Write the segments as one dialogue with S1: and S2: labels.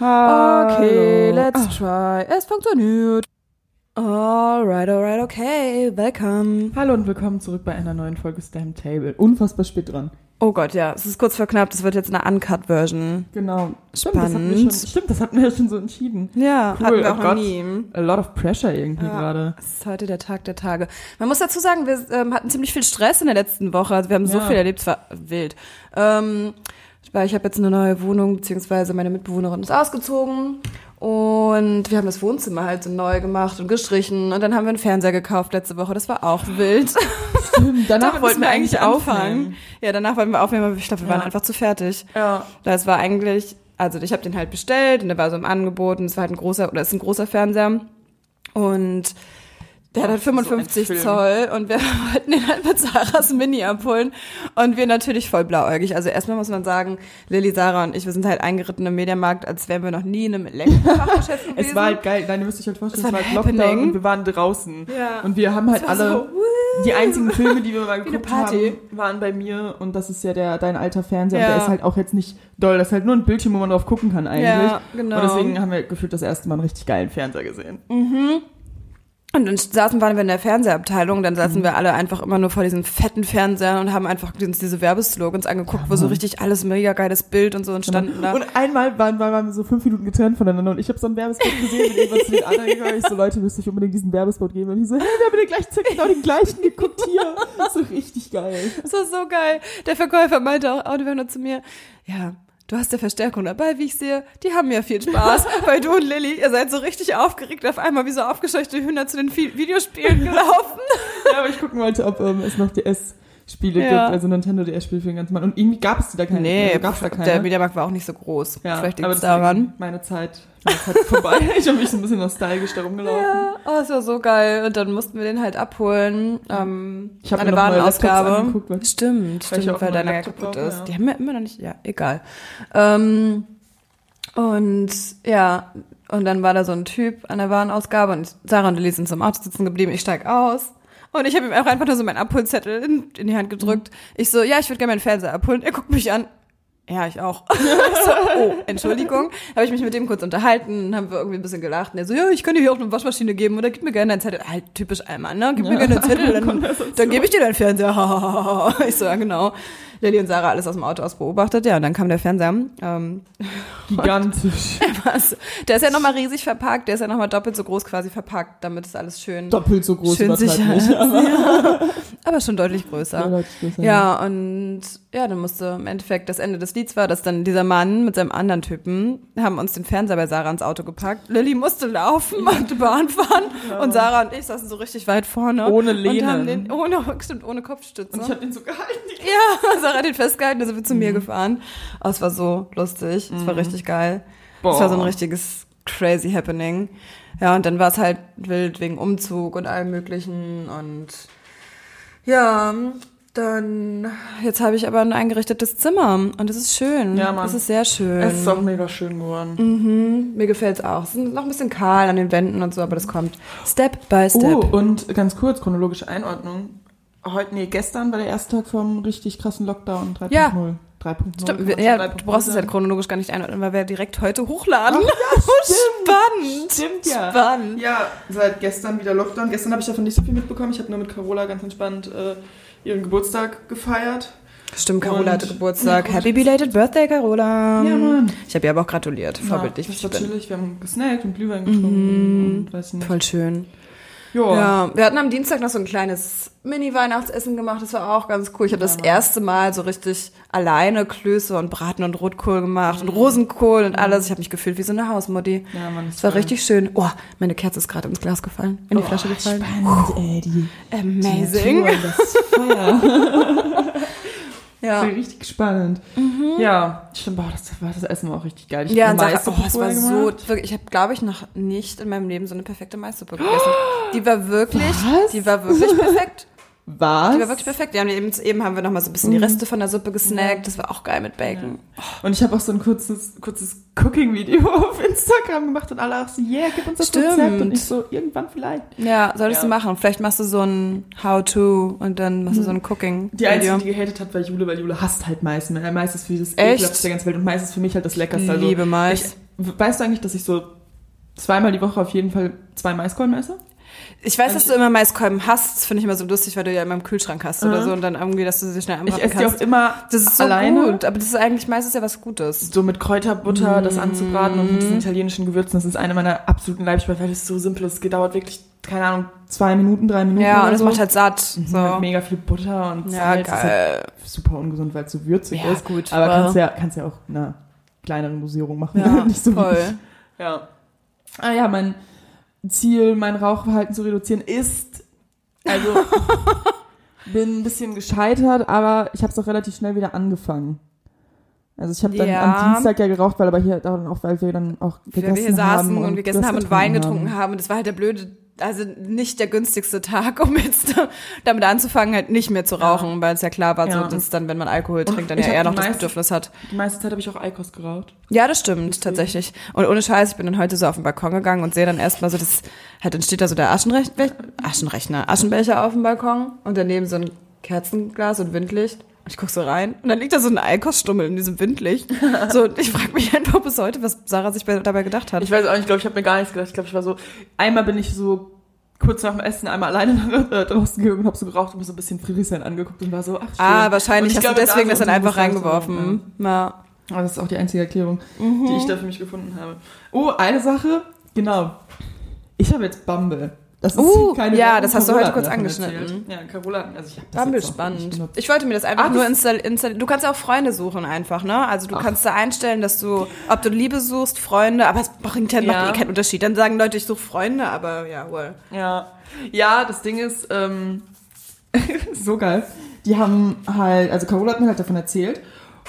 S1: Okay,
S2: Hallo.
S1: let's try. Es funktioniert. Alright, alright, okay. Welcome.
S2: Hallo und willkommen zurück bei einer neuen Folge Stamp Table. Unfassbar spät dran.
S1: Oh Gott, ja, es ist kurz vor knapp. Das wird jetzt eine Uncut-Version.
S2: Genau. Stimmt, das hatten wir schon,
S1: Spannend.
S2: stimmt, das hatten wir ja schon so entschieden.
S1: Ja,
S2: Cool,
S1: hatten wir
S2: oh
S1: auch noch
S2: Gott.
S1: nie.
S2: A lot of pressure irgendwie
S1: Ja.
S2: gerade.
S1: Es ist heute der Tag der Tage. Man muss dazu sagen, wir ähm, hatten ziemlich viel Stress in der letzten Woche. Also wir haben so
S2: Ja.
S1: viel erlebt, es war wild. Ähm, weil ich habe jetzt eine neue Wohnung, beziehungsweise meine Mitbewohnerin ist ausgezogen. Und wir haben das Wohnzimmer halt so neu gemacht und gestrichen. Und dann haben wir einen Fernseher gekauft letzte Woche. Das war auch wild.
S2: Stimmt, danach wollten wir eigentlich auffangen.
S1: Ja, danach wollten wir aufnehmen, aber ich glaube, wir waren
S2: Ja.
S1: einfach zu fertig.
S2: Ja.
S1: Das war eigentlich, also ich habe den halt bestellt und der war so im Angebot und es war halt ein großer, oder ist ein großer Fernseher. Und der hat halt
S2: So ein
S1: 55
S2: Film.
S1: Zoll und wir wollten den halt mit Sarahs Mini abholen. Und wir natürlich voll blauäugig. Also erstmal muss man sagen, Lilly, Sarah und ich, wir sind halt eingeritten im Mediamarkt, als wären wir noch nie in einem Elektrofachgeschäft gewesen.
S2: Es war halt geil. Nein, ihr müsst euch halt vorstellen,
S1: Es
S2: es
S1: war
S2: war
S1: ein
S2: halt Lockdown und wir waren draußen.
S1: Ja.
S2: Und wir haben halt
S1: war
S2: alle,
S1: so,
S2: die einzigen Filme, die wir mal geguckt
S1: Party.
S2: haben, waren bei mir. Und das ist ja der, dein alter Fernseher.
S1: Ja.
S2: Und der ist halt auch jetzt nicht doll. Das ist halt nur ein Bildschirm, wo man drauf gucken kann eigentlich.
S1: Ja, genau.
S2: Und deswegen haben wir gefühlt das erste Mal einen richtig geilen Fernseher gesehen.
S1: Und dann saßen waren wir in der Fernsehabteilung, dann saßen wir alle einfach immer nur vor diesen fetten Fernsehern und haben einfach uns diese Werbeslogans angeguckt, wo so richtig alles mega geiles Bild und so entstanden da.
S2: Und einmal waren, waren wir so fünf Minuten getrennt voneinander und ich habe so einen Werbespot gesehen und irgendwann zu den anderen gegangen. Ich so, Leute, müsst euch unbedingt diesen Werbespot geben. Und ich so, hey, wir haben den gleichen, genau den gleichen geguckt hier. So richtig geil.
S1: Das war so geil. Der Verkäufer meinte auch, Audio nur zu mir, ja, du hast ja Verstärkung dabei, wie ich sehe. Die haben ja viel Spaß. Weil du und Lilly, ihr seid so richtig aufgeregt, auf einmal wie so aufgescheuchte Hühner zu den Vi- Videospielen gelaufen.
S2: Ja, aber ich gucken wollte, ob ähm, es noch DS-Spiele
S1: Ja.
S2: gibt, also Nintendo DS-Spiele für den ganzen Mann. Und irgendwie gab es die da keine. also gab's da keine.
S1: der Mediamarkt war auch nicht so groß.
S2: ja,
S1: Vielleicht
S2: aber
S1: liegt es daran.
S2: Meine Zeit, meine Zeit vorbei. Ich habe mich so ein bisschen nostalgisch da rumgelaufen.
S1: Ja, oh, es war so geil. Und dann mussten wir den halt abholen. Ähm,
S2: Ich hab
S1: eine
S2: mir
S1: Warenausgabe.
S2: Angeguckt, weil-
S1: stimmt,
S2: weil
S1: stimmt, weil deiner kaputt ist.
S2: ja.
S1: Die haben wir immer noch nicht, ja, egal. Ähm, und ja, und dann war da so ein Typ an der Warenausgabe und Sarah und Lilly sind zum Auto sitzen geblieben. Ich steig aus. Und ich habe ihm auch einfach nur so meinen Abholzettel in, in die Hand gedrückt. Ich so, ja, ich würde gerne meinen Fernseher abholen. Er guckt mich an. Ja, ich auch. so, oh, Entschuldigung. Habe ich mich mit dem kurz unterhalten, haben wir irgendwie ein bisschen gelacht. Und er so, ja, ich kann dir hier auch eine Waschmaschine geben oder gib mir gerne einen Zettel. Halt, typisch Allmann, ne? Gib mir gerne einen Zettel, dann, dann gebe ich dir deinen Fernseher. ich so, ja, genau. Lilly und Sarah alles aus dem Auto aus beobachtet. Ja, und dann kam der Fernseher. Ähm,
S2: Gigantisch.
S1: Der ist ja nochmal riesig verpackt, der ist ja nochmal doppelt so groß quasi verpackt, damit ist alles schön,
S2: Doppelt so groß
S1: schön sicher
S2: nicht.
S1: ist.
S2: Aber
S1: Ja. Aber schon deutlich größer.
S2: Ja, Leute, ich weiß
S1: Ja, und ja, dann musste im Endeffekt das Ende des Lieds war, dass dann dieser Mann mit seinem anderen Typen haben uns den Fernseher bei Sarah ins Auto gepackt. Lilly musste laufen, musste Bahn fahren und Sarah und ich saßen so richtig weit vorne.
S2: Ohne
S1: Und den, ohne, stimmt, ohne Kopfstütze.
S2: Und ich habe den so gehalten.
S1: ja, Sarah hat den festgehalten, da sind wir zu
S2: Mhm.
S1: mir gefahren. Oh, es war so lustig, es war richtig geil.
S2: Boah.
S1: Es war so ein richtiges crazy happening. Ja, und dann war es halt wild wegen Umzug und allem möglichen und ja, dann jetzt habe ich aber ein eingerichtetes Zimmer und es ist schön.
S2: Ja, Mann.
S1: Es ist sehr schön.
S2: Es ist auch mega schön geworden.
S1: mhm, mir gefällt es auch. Es ist noch ein bisschen kahl an den Wänden und so, aber das kommt Step by Step.
S2: Oh, und ganz kurz, chronologische Einordnung. Heute, nee, gestern war der erste Tag vom richtig krassen Lockdown 3.0.
S1: Ja.
S2: 3.0.
S1: Stimmt, ja,
S2: 3.0
S1: du brauchst es halt chronologisch gar nicht einordnen, weil wir direkt heute hochladen.
S2: stimmt.
S1: Spannend.
S2: Stimmt, ja.
S1: Spannend.
S2: Ja, seit gestern wieder Lockdown. Gestern habe ich davon nicht so viel mitbekommen. Ich habe nur mit Carola ganz entspannt äh, ihren Geburtstag gefeiert.
S1: Stimmt, Carola hatte Geburtstag.
S2: Ja,
S1: Happy belated birthday, Carola.
S2: Ja, Mann.
S1: Ich habe ihr aber auch gratuliert. Vorbildlich.
S2: Ja, das war chillig. Wir haben gesnackt und Glühwein getrunken und weiß nicht.
S1: Voll schön.
S2: Joa.
S1: Ja, wir hatten am Dienstag noch so ein kleines Mini-Weihnachtsessen gemacht. Das war auch ganz cool. Ich habe das erste Mal so richtig alleine Klöße und Braten und Rotkohl gemacht und Rosenkohl und alles. Ich habe mich gefühlt wie so eine Hausmutti.
S2: Ja, Mann, das
S1: Es war
S2: geil.
S1: richtig schön. Oh, meine Kerze ist gerade ins Glas gefallen, in die Flasche gefallen.
S2: Spannend, ey, die
S1: Amazing.
S2: Natur, das Feuer.
S1: Ja.
S2: Das ist richtig spannend. Ja, stimmt, boah, das, war, das Essen war auch richtig geil. Ich
S1: Ja, und oh, es war so, wirklich, ich habe, glaube ich, noch nicht in meinem Leben so eine perfekte Maissuppe gegessen. Die war wirklich,
S2: Was?
S1: die war wirklich perfekt.
S2: Was?
S1: Die war wirklich perfekt. Ja, und eben, eben haben wir noch mal so ein bisschen die Reste von der Suppe gesnackt. Das war auch geil mit Bacon.
S2: Und ich habe auch so ein kurzes, kurzes Cooking-Video auf Instagram gemacht und alle auch so, yeah, gib uns das
S1: Stimmt.
S2: Rezept. Und ich so, irgendwann vielleicht.
S1: Ja, solltest
S2: Ja.
S1: du machen. Vielleicht machst du so ein How-To und dann machst du so ein Cooking.
S2: Die Einzige, die gehatet hat, war Jule, weil Jule hasst halt Mais. Äh, Mais ist für das
S1: Echt?
S2: ekelhafteste der ganzen Welt und Mais ist für mich halt das Leckerste. Also
S1: Liebe Mais.
S2: Ich weißt du eigentlich, dass ich so zweimal die Woche auf jeden Fall zwei Maiskolben esse?
S1: Ich weiß,
S2: Also
S1: dass du immer Maiskolben hast. Das finde ich immer so lustig, weil du ja immer im Kühlschrank hast oder
S2: Mhm.
S1: so und dann irgendwie, dass du sie schnell
S2: Ich
S1: anbraten
S2: esse die
S1: kannst.
S2: auch immer
S1: das ist so
S2: alleine.
S1: gut, aber das ist eigentlich meistens ja was Gutes.
S2: So mit Kräuterbutter das anzubraten und mit
S1: Mhm.
S2: diesen italienischen Gewürzen. Das ist eine meiner absoluten Leibspeisen, weil es so simpel ist. Es dauert wirklich, keine Ahnung, zwei Minuten, drei Minuten
S1: Ja,
S2: oder
S1: und es
S2: so.
S1: macht halt satt.
S2: Mit
S1: So.
S2: mega viel Butter und
S1: Ja,
S2: Salz. Das ist halt
S1: geil.
S2: super ungesund, weil es so würzig
S1: Ja,
S2: ist.
S1: gut.
S2: Aber
S1: aber-
S2: kannst ja, kannst ja auch in einer kleineren Dosierung machen.
S1: Ja,
S2: Nicht so
S1: voll.
S2: ich. Ja. Ah ja, mein Ziel, mein Rauchverhalten zu reduzieren, ist, also bin ein bisschen gescheitert, aber ich habe es auch relativ schnell wieder angefangen. Also ich habe dann
S1: Ja.
S2: am Dienstag ja geraucht, weil aber hier dann auch, weil wir dann auch gegessen
S1: Weil wir hier saßen
S2: haben
S1: und, gegessen haben und Wein getrunken haben. Und das war halt der blöde, also nicht der günstigste Tag, um jetzt damit anzufangen, halt nicht mehr zu rauchen, weil es ja klar war,
S2: Ja.
S1: so, dass dann, wenn man Alkohol trinkt, dann ja eher noch das
S2: meiste-
S1: Bedürfnis hat.
S2: Die meiste Zeit habe ich auch Eikos geraucht.
S1: Ja, das stimmt, tatsächlich. Und ohne Scheiß, ich bin dann heute so auf den Balkon gegangen und sehe dann erstmal so, das, halt, dann steht da so der Aschenrech Aschenrechner, Aschenbecher auf dem Balkon und daneben so ein Kerzenglas und Windlicht. Ich guck so rein und dann liegt da so ein Eikos-Stummel in diesem Windlicht. So, und ich frage mich einfach bis heute, was Sarah sich bei, dabei gedacht hat.
S2: Ich weiß auch nicht, ich glaube, ich habe mir gar nichts gedacht. Ich glaube, ich war so, einmal bin ich so kurz nach dem Essen einmal alleine äh, draußen gegangen und habe so geraucht und mir so ein bisschen Friedrichshain angeguckt und war so, ach schön.
S1: ah, wahrscheinlich hast du
S2: glaube,
S1: deswegen
S2: da
S1: das dann einfach reingeworfen. Ja.
S2: Aber das ist auch die einzige Erklärung, die ich da für mich gefunden habe. Oh, eine Sache, genau. Ich habe jetzt Bumble. Das ist
S1: Uh,
S2: keine
S1: ja,
S2: Werbung,
S1: das hast du
S2: Carola
S1: heute kurz angeschnitten.
S2: erzählt. Ja, Carola, also ich habe das
S1: Bumble
S2: jetzt auch nicht
S1: spannend. Ich wollte mir das einfach
S2: Ah,
S1: nur installieren. Install du kannst auch Freunde suchen einfach, ne? Also du
S2: Ach.
S1: kannst da einstellen, dass du, ob du Liebe suchst, Freunde, aber es bringt ja,
S2: Ja.
S1: macht eh keinen Unterschied. Dann sagen Leute, ich suche Freunde, aber ja, wohl.
S2: Ja, ja, das Ding ist, ähm, so geil. Die haben halt, also Carola hat mir halt davon erzählt.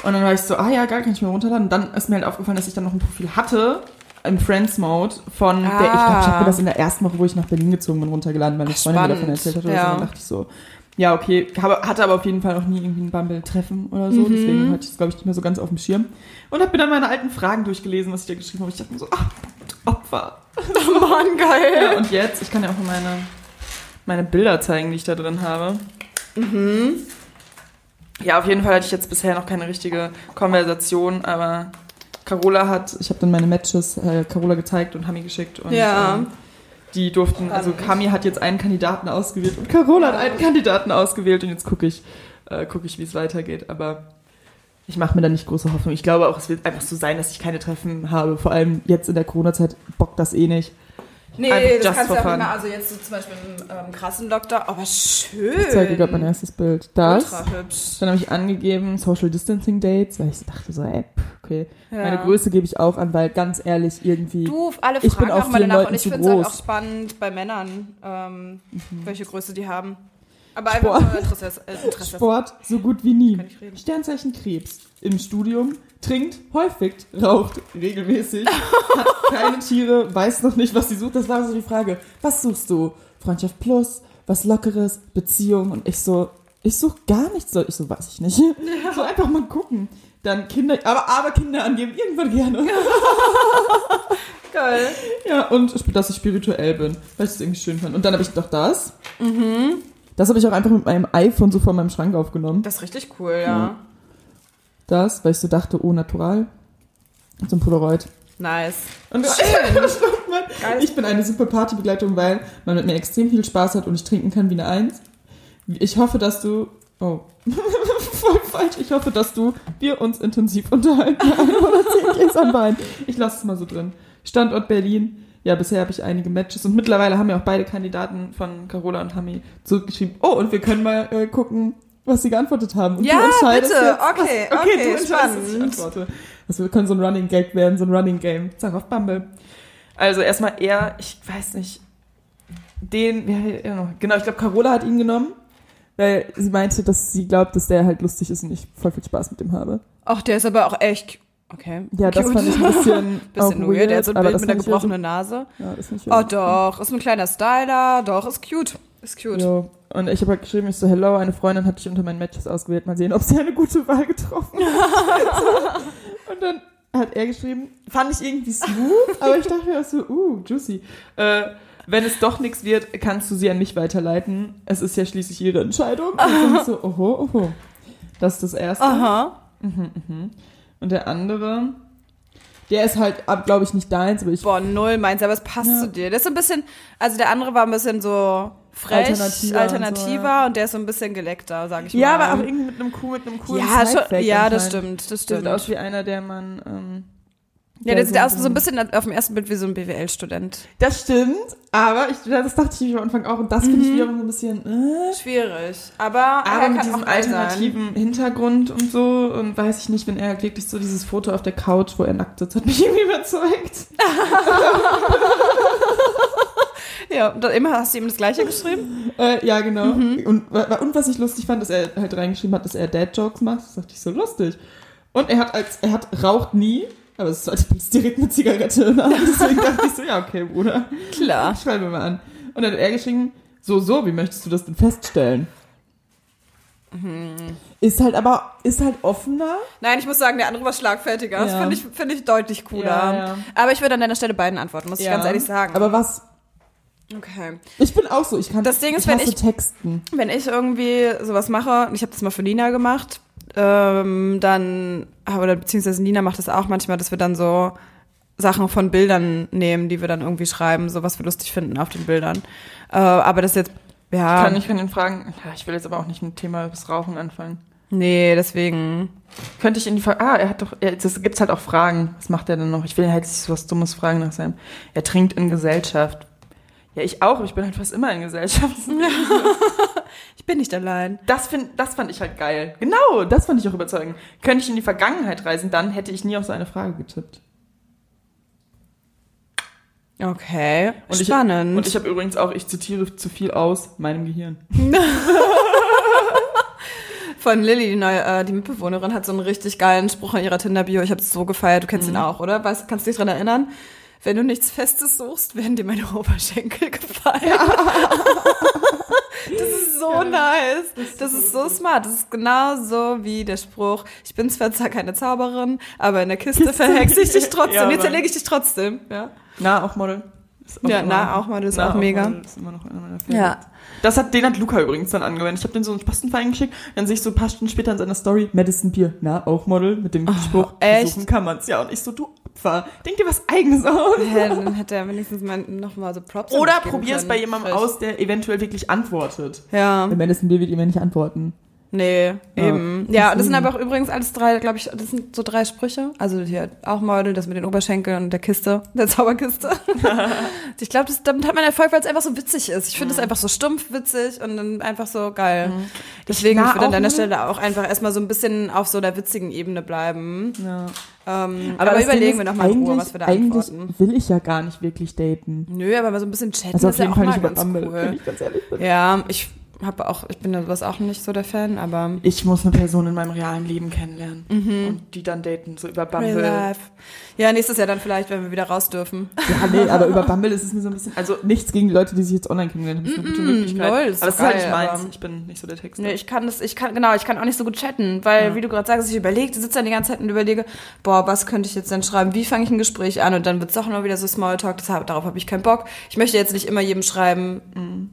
S2: Und dann war ich so, ah ja, geil, kann ich mir runterladen. Und dann ist mir halt aufgefallen, dass ich dann noch ein Profil hatte im Friends-Mode von der, ich glaube, ich
S1: Ah.
S2: habe mir das in der ersten Woche, wo ich nach Berlin gezogen bin, runtergeladen, weil eine Freundin mir davon erzählt hat. Oder
S1: Ja.
S2: so. Dann dachte ich so, ja, okay, hatte aber auf jeden Fall noch nie irgendwie ein Bumble-Treffen oder so.
S1: Mhm.
S2: Deswegen hatte ich es, glaube ich, nicht mehr so ganz auf dem Schirm. Und habe mir dann meine alten Fragen durchgelesen, was ich da geschrieben habe. Ich dachte mir so, ach, Opfer.
S1: Mann, geil.
S2: Ja, und jetzt, ich kann ja auch mal meine, meine Bilder zeigen, die ich da drin habe. Ja, auf jeden Fall hatte ich jetzt bisher noch keine richtige Konversation, aber Carola hat, ich habe dann meine Matches äh, Carola gezeigt und Hami geschickt und
S1: Ja.
S2: ähm, die durften, also. Hami hat jetzt einen Kandidaten ausgewählt und Carola hat einen Kandidaten ausgewählt und jetzt gucke ich, äh, gucke ich, wie es weitergeht, aber ich mache mir da nicht große Hoffnung. Ich glaube auch, es wird einfach so sein, dass ich keine Treffen habe. Vor allem jetzt in der Corona-Zeit bockt das eh nicht.
S1: Nee,
S2: Einfach
S1: das kannst du auch
S2: fun.
S1: immer, also jetzt so zum Beispiel im ähm, krassen Doktor, aber schön.
S2: Ich zeige dir gerade mein erstes Bild. Das.
S1: Ultra hübsch.
S2: Dann habe ich angegeben Social Distancing Dates, weil ich dachte so, ey, okay.
S1: Ja.
S2: Meine Größe gebe ich auch an, weil ganz ehrlich, irgendwie.
S1: Du, alle
S2: Ich
S1: fragen
S2: bin auch
S1: auch mal danach
S2: Leuten
S1: und ich finde es halt auch spannend bei Männern, ähm, welche Größe die haben. Aber
S2: Sport.
S1: einfach Interesse. Äh, Interesse.
S2: Sport so gut wie nie.
S1: Kann ich reden.
S2: Sternzeichen Krebs. Im Studium, trinkt häufig, raucht regelmäßig, hat keine Tiere, weiß noch nicht, was sie sucht. Das war so die Frage. Was suchst du? Freundschaft plus, was Lockeres, Beziehung und ich so, ich suche gar nichts. So, ich so, weiß ich nicht. So einfach mal gucken. Dann Kinder, aber, aber Kinder angeben, irgendwann gerne.
S1: Geil.
S2: Ja, und dass ich spirituell bin, weil ich das irgendwie schön fand. Und dann habe ich doch das. Das habe ich auch einfach mit meinem iPhone so vor meinem Schrank aufgenommen.
S1: Das ist richtig cool, ja.
S2: Das, weil ich so dachte, oh, natural. So ein Polaroid.
S1: Nice.
S2: Und
S1: Schön.
S2: ich bin eine super Partybegleitung, weil man mit mir extrem viel Spaß hat und ich trinken kann wie eine Eins. Ich hoffe, dass du. Oh. Voll falsch. Ich hoffe, dass du wir uns intensiv unterhalten bei einem oder zehn Gläsern Wein. Ich lasse es mal so drin. Standort Berlin. Ja, bisher habe ich einige Matches und mittlerweile haben ja auch beide Kandidaten von Carola und Hami zurückgeschrieben. Oh, und wir können mal äh, gucken, was sie geantwortet haben. Und
S1: Ja,
S2: du entscheidest
S1: bitte.
S2: Jetzt,
S1: Okay,
S2: was,
S1: okay,
S2: du entscheidest, was ich
S1: spannend.
S2: antworte. Das wir können so ein Running Gag werden, so ein Running Game. Sag auf Bumble. Also erstmal er, ich weiß nicht, den, noch? Genau, ich glaube, Carola hat ihn genommen, weil sie meinte, dass sie glaubt, dass der halt lustig ist und ich voll viel Spaß mit dem habe.
S1: Ach, der ist aber auch echt. Okay.
S2: Ja, das
S1: cute.
S2: fand ich ein bisschen,
S1: Bisschen
S2: auch
S1: weird. Er hat so ein Bild mit einer gebrochenen Nase.
S2: Ja, finde ich
S1: Oh,
S2: ja
S1: doch. Ist ein kleiner Styler. Doch, ist cute. Ist cute.
S2: Jo. Und ich habe halt geschrieben, ich so, hello, eine Freundin hat dich unter meinen Matches ausgewählt. Mal sehen, ob sie eine gute Wahl getroffen hat. und dann hat er geschrieben, fand ich irgendwie smooth, aber ich dachte mir auch so, uh, juicy. Äh, wenn es doch nichts wird, kannst du sie an mich weiterleiten. Es ist ja schließlich ihre Entscheidung. Und dann ich so, oho, oho. Das ist das Erste.
S1: Aha.
S2: Und der andere, Der ist halt, glaube ich, nicht deins, aber ich.
S1: Boah, null meins, aber es passt
S2: Ja.
S1: zu dir. Das ist so ein bisschen, also der andere war ein bisschen so frech,
S2: Alternativer
S1: alternativer,
S2: und so, ja.
S1: und der ist so ein bisschen geleckter, sag ich
S2: ja,
S1: mal.
S2: aber auch irgendwie mit einem cool, mit einem coolen
S1: ja, schon, ja, das stimmt, das
S2: Der
S1: stimmt.
S2: sieht aus wie einer, der man. Ähm,
S1: ja, der sieht aus so ein bisschen auf dem ersten Bild wie so ein BWL-Student.
S2: Das stimmt, aber ich, das dachte ich mir am Anfang auch und das finde ich wiederum so ein bisschen. Äh,
S1: Schwierig, aber,
S2: aber
S1: er
S2: mit diesem
S1: geil sein.
S2: alternativen Hintergrund und so und weiß ich nicht, wenn er halt wirklich so dieses Foto auf der Couch, wo er nackt sitzt, hat mich irgendwie überzeugt.
S1: Ja, und dann immer hast du ihm das Gleiche geschrieben?
S2: Äh, ja, genau.
S1: Mhm.
S2: Und, und was ich lustig fand, dass er halt reingeschrieben hat, dass er Dad-Jokes macht. Das dachte ich so lustig. Und er hat als, er hat, raucht nie, aber es ist halt direkt eine Zigarette Hand. Deswegen dachte ich so, ja, okay, Bruder.
S1: Klar.
S2: Schreib mir mal an. Und dann hat er geschrieben, so, so, wie möchtest du das denn feststellen?
S1: Mhm.
S2: Ist halt aber, ist halt offener.
S1: Nein, ich muss sagen, der andere war schlagfertiger. Das
S2: Ja.
S1: finde ich, finde ich deutlich cooler.
S2: Ja, ja.
S1: Aber ich würde an deiner Stelle beiden antworten, muss ich ganz ehrlich sagen.
S2: Aber was,
S1: okay.
S2: ich bin auch so, ich kann,
S1: Das Ding ist,
S2: ich
S1: wenn ich-
S2: Texten.
S1: Wenn ich irgendwie sowas mache, und ich habe das mal für Nina gemacht, ähm, dann, oder beziehungsweise Nina macht das auch manchmal, dass wir dann so Sachen von Bildern nehmen, die wir dann irgendwie schreiben, so was wir lustig finden auf den Bildern. Äh, aber das jetzt, ja,
S2: Kann ich kann ihn fragen, ja, ich will jetzt aber auch nicht mit dem Thema das Rauchen anfangen.
S1: nee, deswegen,
S2: Könnte ich in die Frage, ah, er hat doch, es gibt halt auch Fragen. Was macht er denn noch? Ich will halt nicht so was Dummes fragen nach seinem. Er trinkt in Gesellschaft. Ja, ich auch. Ich bin halt fast immer in Gesellschaft.
S1: ich bin nicht allein.
S2: Das, find, das fand ich halt geil. Genau, das fand ich auch überzeugend. Könnte ich in die Vergangenheit reisen, dann hätte ich nie auf so eine Frage getippt.
S1: Okay,
S2: Und ich-
S1: spannend.
S2: Und ich habe übrigens auch, ich zitiere zu viel aus meinem Gehirn.
S1: Von Lilly, die neue, äh, die Mitbewohnerin, hat so einen richtig geilen Spruch in ihrer Tinder-Bio. Ich habe es so gefeiert. Du kennst ihn auch, oder? Weißt, kannst du dich dran erinnern? Wenn du nichts Festes suchst, werden dir meine Oberschenkel gefallen. das ist so nice. Das ist so smart. Das ist genau so wie der Spruch, ich bin zwar keine Zauberin, aber in der Kiste verhexe ich dich trotzdem.
S2: Ja,
S1: Jetzt
S2: Mann.
S1: zerlege ich dich trotzdem. Ja,
S2: Na, auch Model. Ist
S1: ja
S2: immer-
S1: na, auch das ist
S2: Na,
S1: auch mega.
S2: Model ist.
S1: Ja.
S2: Das hat, den hat Luca übrigens dann angewendet. Ich habe den so einen Postenverein geschickt, dann sehe ich so ein paar Stunden später in seiner Story, Madison Beer, na, auch Model, mit dem Spruch,
S1: Oh, echt?
S2: versuchen kann man's. Ja, und ich so, du Opfer, denk dir was Eigenes aus.
S1: Hä, dann hätte er wenigstens mal noch mal so Props
S2: Oder probier es bei jemandem
S1: Frisch.
S2: aus, der eventuell wirklich antwortet.
S1: Ja.
S2: Madison Beer wird immer nicht antworten.
S1: Nee,
S2: Ja.
S1: eben. Ja, das sind aber auch übrigens alles drei, glaube ich, das sind so drei Sprüche. Also hier auch Model, das mit den Oberschenkeln und der Kiste, der Zauberkiste. ich glaube, damit hat man Erfolg, weil es einfach so witzig ist. Ich finde es einfach so stumpf witzig und dann einfach so geil. Deswegen
S2: na,
S1: ich würde an deiner Stelle auch einfach erstmal so ein bisschen auf so der witzigen Ebene bleiben.
S2: Ja.
S1: Ähm, aber
S2: Ding
S1: überlegen wir
S2: ist,
S1: noch mal in Ruhe, was wir da
S2: Eigentlich
S1: antworten.
S2: will ich ja gar nicht wirklich daten.
S1: Nö, aber mal so ein bisschen chatten
S2: Also
S1: ist ja auch mal ganz cool.
S2: ich ganz ehrlich bin.
S1: Ja, ich habe auch, ich bin da sowas auch nicht so der Fan, aber
S2: Ich muss eine Person in meinem realen Leben kennenlernen und die dann daten, so über
S1: Real
S2: Bumble.
S1: life. Ja, nächstes Jahr dann vielleicht, wenn wir wieder raus dürfen.
S2: Ja, nee, aber über Bumble ist es mir so ein bisschen. Also nichts gegen die Leute, die sich jetzt online kennengelernt haben. Das ist eine gute Möglichkeit.
S1: lol, ist
S2: aber es ist halt nicht meins. Ich bin nicht so der Texter.
S1: Nee, ich kann das, ich kann, genau, ich kann auch nicht so gut chatten, weil,
S2: Ja.
S1: wie du gerade sagst, ich überlege, sitze dann die ganze Zeit und überlege, boah, was könnte ich jetzt denn schreiben? Wie fange ich ein Gespräch an? Und dann wird es doch nur wieder so Smalltalk, deshalb, darauf habe ich keinen Bock. Ich möchte jetzt nicht immer jedem schreiben.
S2: Mhm.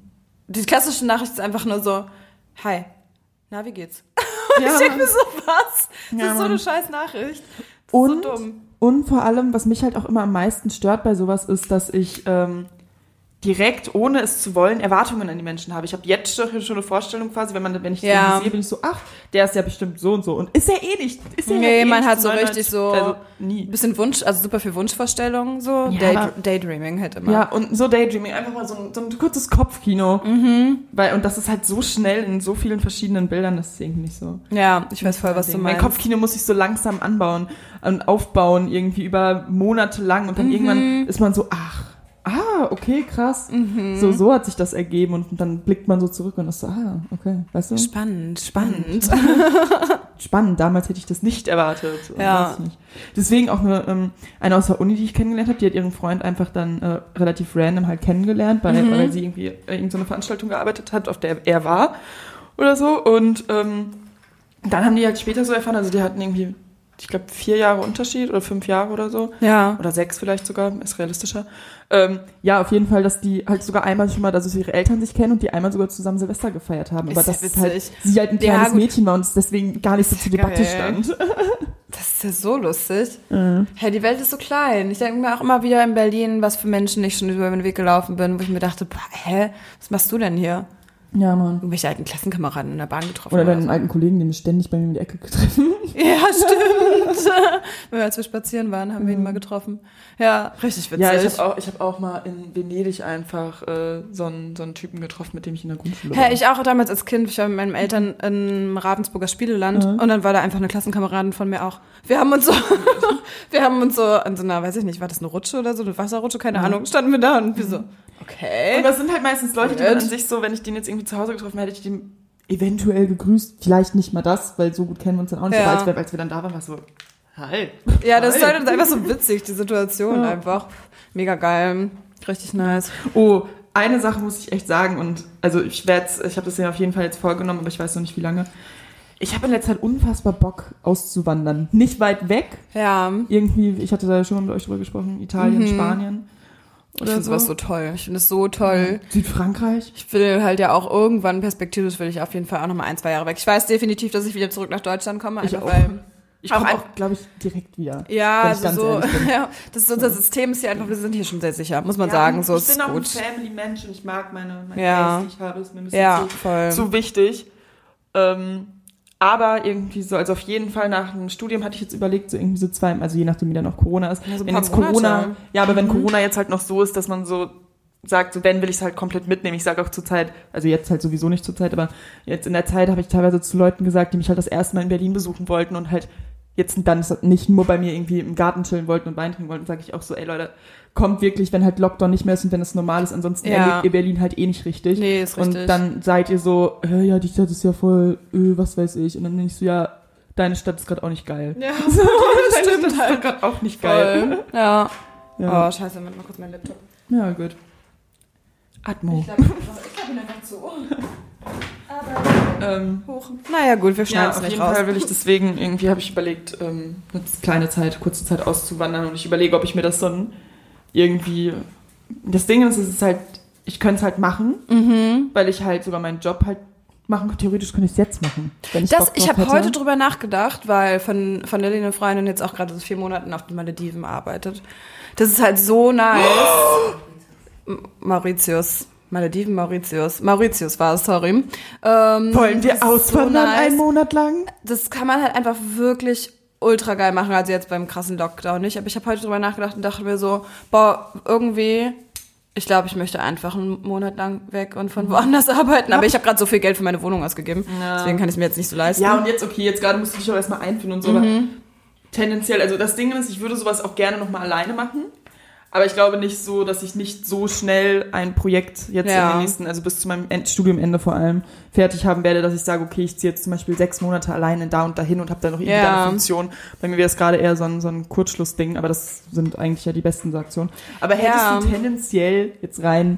S1: Die klassische Nachricht ist einfach nur so, hi, na, wie geht's?
S2: ja,
S1: ich denke mir so, was? Das
S2: Ja,
S1: ist so eine scheiß Nachricht.
S2: Und-
S1: so dumm.
S2: Und vor allem, was mich halt auch immer am meisten stört bei sowas, ist, dass ich ähm, direkt, ohne es zu wollen, Erwartungen an die Menschen habe. Ich habe jetzt schon eine Vorstellung quasi, wenn, man, wenn ich den
S1: Ja.
S2: sehe, bin ich so, ach, der ist ja bestimmt so und so. Und ist er eh nicht. Ist er
S1: Nee,
S2: eh
S1: man hat so
S2: 99
S1: richtig so-
S2: Also nie.
S1: Bisschen Wunsch, also super viel Wunschvorstellungen, so.
S2: Ja,
S1: Day, Daydreaming halt immer.
S2: Ja, und so Daydreaming, einfach mal so ein, so ein kurzes Kopfkino.
S1: Mhm.
S2: Weil, und das ist halt so schnell in so vielen verschiedenen Bildern, das ist irgendwie nicht so.
S1: Ja, ich weiß voll, was du
S2: Mein
S1: meinst.
S2: Kopfkino muss sich so langsam anbauen und aufbauen, irgendwie über Monate lang. Und dann
S1: Mhm.
S2: irgendwann ist man so, ach, ah, okay, krass.
S1: Mhm.
S2: So, so hat sich das ergeben. Und dann blickt man so zurück und ist so, ah, okay, weißt du?
S1: Spannend, spannend.
S2: Spannend, damals hätte ich das nicht erwartet.
S1: Ja.
S2: Nicht. Deswegen auch eine, ähm, eine aus der Uni, die ich kennengelernt habe, die hat ihren Freund einfach dann äh, relativ random halt kennengelernt, weil,
S1: Mhm.
S2: weil sie irgendwie äh, irgendeine Veranstaltung gearbeitet hat, auf der er war oder so. Und ähm, dann haben die halt später so erfahren, also die hatten irgendwie, ich glaube, vier Jahre Unterschied oder fünf Jahre oder so.
S1: Ja.
S2: Oder sechs vielleicht sogar, ist realistischer. Ähm, ja, auf jeden Fall, dass die halt sogar einmal schon mal, dass ihre Eltern sich kennen und die einmal sogar zusammen Silvester gefeiert haben.
S1: Ist
S2: Aber
S1: ja
S2: dass halt, sie halt ein
S1: Ja,
S2: kleines
S1: gut.
S2: Mädchen war und es deswegen gar nicht so zur Debatte stand.
S1: Das ist ja so lustig.
S2: Mhm.
S1: Hey, die Welt ist so klein. Ich denke mir auch immer wieder in Berlin, was für Menschen ich schon über den Weg gelaufen bin, wo ich mir dachte, boah, hä, was machst du denn hier?
S2: Ja, Mann.
S1: Irgendwelche alten Klassenkameraden in der Bahn getroffen.
S2: Oder
S1: oder
S2: deinen
S1: so.
S2: alten Kollegen, den wir ständig bei mir in die Ecke getroffen.
S1: Ja, stimmt. Wenn wir als wir spazieren waren, haben wir ihn mal getroffen. Ja, richtig witzig.
S2: Ja, ich habe auch, ich hab auch mal in Venedig einfach äh, so, einen, so einen Typen getroffen, mit dem ich in der Grundschule war.
S1: Hä, ich auch damals als Kind, ich war mit meinen Eltern in Ravensburger Spieleland
S2: Mhm.
S1: und dann war da einfach eine Klassenkameradin von mir auch. Wir haben uns so, wir haben uns so an so einer, weiß ich nicht, war das eine Rutsche oder so, eine Wasserrutsche, keine
S2: Mhm.
S1: Ahnung, standen wir da und wir so, okay.
S2: Und das sind halt meistens Leute, die man an sich so, wenn ich den jetzt irgendwie zu Hause getroffen hätte, hätte ich den eventuell gegrüßt. Vielleicht nicht mal das, weil so gut kennen wir uns dann auch nicht.
S1: Ja.
S2: Aber als wir, als wir dann da waren, war es so, hi.
S1: Ja, das ist
S2: Hi.
S1: halt einfach so witzig, die Situation
S2: Ja.
S1: einfach. Mega geil. Richtig nice.
S2: Oh, eine Sache muss ich echt sagen und also ich werde ich habe das ja auf jeden Fall jetzt vorgenommen, aber ich weiß noch nicht wie lange. Ich habe in letzter Zeit unfassbar Bock auszuwandern. Nicht weit weg.
S1: Ja.
S2: Irgendwie, ich hatte da schon mal mit euch drüber gesprochen, Italien,
S1: Mhm.
S2: Spanien.
S1: Ich finde sowas so toll. Ich finde es so toll.
S2: Südfrankreich.
S1: Ich will halt ja auch irgendwann perspektivisch will ich auf jeden Fall auch noch mal ein, zwei Jahre weg. Ich weiß definitiv, dass ich wieder zurück nach Deutschland komme,
S2: Ich
S1: einfach
S2: auch.
S1: weil
S2: Ich
S1: Auch
S2: komme auch, glaube ich, direkt wieder.
S1: ja, also so ja, das ist unser System ist hier einfach, wir sind hier schon sehr sicher, muss man
S2: Ja,
S1: sagen, so
S2: ich
S1: ist
S2: bin auch
S1: gut.
S2: ein Family-Mensch und ich mag meine, meine
S1: Ja.
S2: Base, die ich habe, ist mir ein bisschen
S1: Ja,
S2: zu,
S1: voll.
S2: zu wichtig. Ähm, aber irgendwie so, also auf jeden Fall nach dem Studium hatte ich jetzt überlegt, so irgendwie so zwei, also je nachdem wie dann noch Corona ist.
S1: Ja, so ein
S2: wenn jetzt Corona,
S1: Monate. Mhm.
S2: ja, aber wenn Corona jetzt halt noch so ist, dass man so sagt, so wenn will ich es halt komplett mitnehmen. Ich sage auch zur Zeit, also jetzt halt sowieso nicht zur Zeit, aber jetzt in der Zeit habe ich teilweise zu Leuten gesagt, die mich halt das erste Mal in Berlin besuchen wollten und halt jetzt dann nicht nur bei mir irgendwie im Garten chillen wollten und Wein trinken wollten, sage ich auch so, ey Leute, kommt wirklich, wenn halt Lockdown nicht mehr ist und wenn es normal ist, ansonsten
S1: Ja.
S2: erlebt ihr Berlin halt eh nicht richtig.
S1: Nee, ist richtig.
S2: Und dann seid ihr so, äh, ja, die Stadt ist ja voll, äh, was weiß ich. Und dann denke ich so, ja, deine Stadt ist gerade auch nicht geil.
S1: ja,
S2: Deine Stadt
S1: stimmt
S2: ist
S1: halt.
S2: gerade auch nicht geil.
S1: Voll. Ja.
S2: Ja,
S1: Oh, scheiße, Moment mal kurz mein Laptop.
S2: ja gut. Atmo.
S1: glaube, ich glaube ihn einfach zu.
S2: Ähm,
S1: Hoch. Naja, gut, wir schneiden
S2: ja,
S1: es
S2: auf
S1: nicht
S2: jeden
S1: raus.
S2: Fall will ich deswegen, irgendwie habe ich überlegt, ähm, eine kleine Zeit, kurze Zeit auszuwandern und ich überlege, ob ich mir das dann irgendwie, das Ding ist, es ist halt, ich könnte es halt machen,
S1: Mhm.
S2: weil ich halt sogar meinen Job halt machen kann. Theoretisch könnte ich es jetzt machen. Wenn ich
S1: Das, ich habe heute drüber nachgedacht, weil von, von Lilly eine Freundin jetzt auch gerade so vier Monaten auf den Malediven arbeitet. Das ist halt so nice. M- Mauritius. Malediven, Mauritius. Mauritius war es, sorry. Ähm,
S2: Wollen wir auswandern
S1: nice.
S2: einen Monat lang?
S1: Das kann man halt einfach wirklich ultra geil machen, also jetzt beim krassen Lockdown nicht. Aber ich habe heute drüber nachgedacht und dachte mir so, boah, irgendwie, ich glaube, ich möchte einfach einen Monat lang weg und von woanders arbeiten. Aber ich habe gerade so viel Geld für meine Wohnung ausgegeben.
S2: Ja.
S1: Deswegen kann ich es mir jetzt nicht so leisten.
S2: Ja, und jetzt, okay, jetzt gerade musst du dich auch erstmal einfinden und so, aber tendenziell, also das Ding ist, ich würde sowas auch gerne nochmal alleine machen. Aber ich glaube nicht so, dass ich nicht so schnell ein Projekt jetzt
S1: Ja.
S2: in den nächsten, also bis zu meinem End Studiumende vor allem, fertig haben werde, dass ich sage, okay, ich ziehe jetzt zum Beispiel sechs Monate alleine da und dahin und habe da noch irgendwie
S1: Ja.
S2: eine Funktion. Bei mir wäre es gerade eher so ein, so ein Kurzschlussding, aber das sind eigentlich ja die besten Aktionen. Aber hättest
S1: Ja.
S2: du tendenziell jetzt rein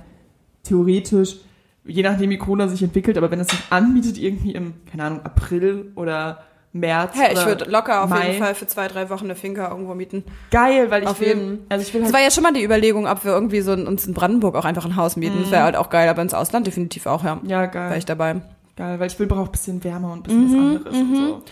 S2: theoretisch, je nachdem wie Corona sich entwickelt, aber wenn es sich anbietet, irgendwie im, keine Ahnung, April oder März.
S1: Hey, ich würde locker auf
S2: Mai.
S1: jeden Fall für zwei, drei Wochen eine Finca irgendwo mieten.
S2: Geil, weil ich
S1: Auf
S2: will,
S1: jeden.
S2: also ich will
S1: Es
S2: halt,
S1: war ja schon mal die Überlegung, ob wir irgendwie so in, uns in Brandenburg auch einfach ein Haus mieten. Das wäre halt auch geil, aber ins Ausland definitiv auch, ja.
S2: ja,
S1: Wäre
S2: geil,
S1: ich dabei.
S2: geil, weil ich will, brauche ein bisschen wärmer und ein bisschen was anderes und so.